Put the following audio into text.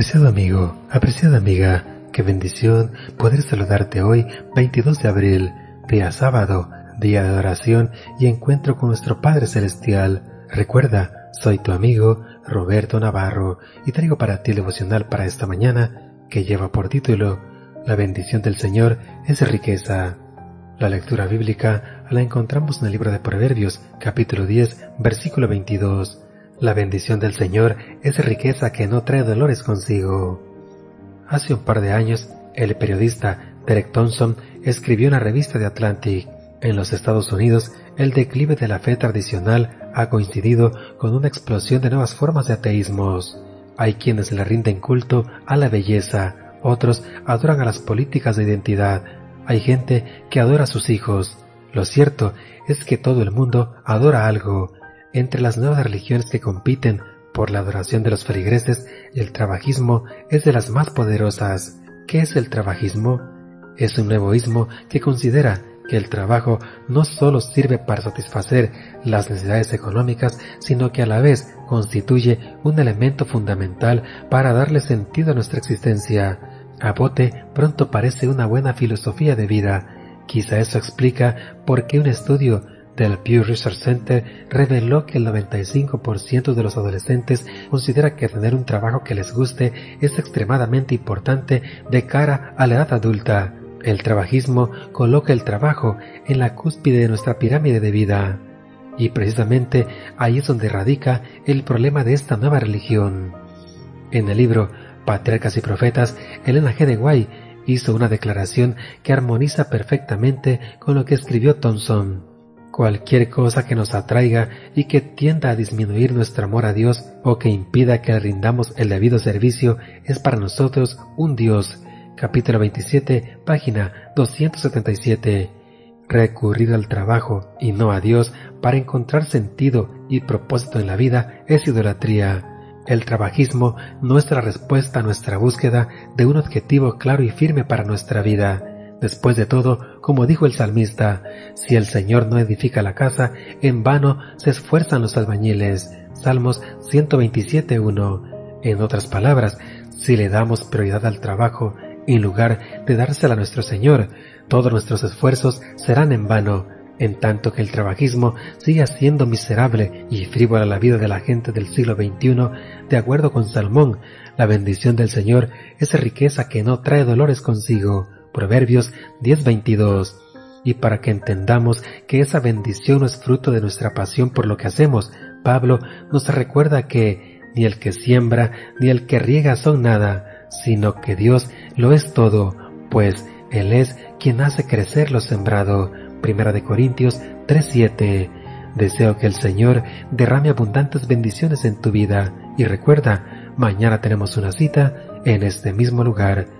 Apreciado amigo, apreciada amiga, qué bendición poder saludarte hoy, 22 de abril, día sábado, día de adoración y encuentro con nuestro Padre Celestial. Recuerda, soy tu amigo Roberto Navarro y traigo para ti el devocional para esta mañana que lleva por título La bendición del Señor es riqueza. La lectura bíblica la encontramos en el libro de Proverbios, capítulo 10, versículo 22. La bendición del Señor es riqueza que no trae dolores consigo. Hace un par de años, el periodista Derek Thompson escribió en la revista de Atlantic. En los Estados Unidos, el declive de la fe tradicional ha coincidido con una explosión de nuevas formas de ateísmos. Hay quienes le rinden culto a la belleza, otros adoran a las políticas de identidad, hay gente que adora a sus hijos. Lo cierto es que todo el mundo adora algo, entre las nuevas religiones que compiten por la adoración de los feligreses, el trabajismo es de las más poderosas. ¿Qué es el trabajismo? Es un nuevo que considera que el trabajo no solo sirve para satisfacer las necesidades económicas, sino que a la vez constituye un elemento fundamental para darle sentido a nuestra existencia. A bote pronto parece una buena filosofía de vida. Quizá eso explica por qué un estudio del Pew Research Center reveló que el 95% de los adolescentes considera que tener un trabajo que les guste es extremadamente importante de cara a la edad adulta. El trabajismo coloca el trabajo en la cúspide de nuestra pirámide de vida. Y precisamente ahí es donde radica el problema de esta nueva religión. En el libro Patriarcas y Profetas, Elena G. de Guay hizo una declaración que armoniza perfectamente con lo que escribió Thompson. Cualquier cosa que nos atraiga y que tienda a disminuir nuestro amor a Dios o que impida que le rindamos el debido servicio es para nosotros un Dios. Capítulo 27, página 277. Recurrir al trabajo y no a Dios para encontrar sentido y propósito en la vida es idolatría. El trabajismo no es la respuesta a nuestra búsqueda de un objetivo claro y firme para nuestra vida. Después de todo, como dijo el salmista, si el Señor no edifica la casa, en vano se esfuerzan los albañiles. Salmos 127.1. En otras palabras, si le damos prioridad al trabajo en lugar de dársela a nuestro Señor, todos nuestros esfuerzos serán en vano, en tanto que el trabajismo sigue siendo miserable y frívola la vida de la gente del siglo XXI, de acuerdo con Salmón, la bendición del Señor es riqueza que no trae dolores consigo. Proverbios 10:22. Y para que entendamos que esa bendición no es fruto de nuestra pasión por lo que hacemos, Pablo nos recuerda que ni el que siembra ni el que riega son nada, sino que Dios lo es todo, pues Él es quien hace crecer lo sembrado. Primera de Corintios 3:7. Deseo que el Señor derrame abundantes bendiciones en tu vida y recuerda, mañana tenemos una cita en este mismo lugar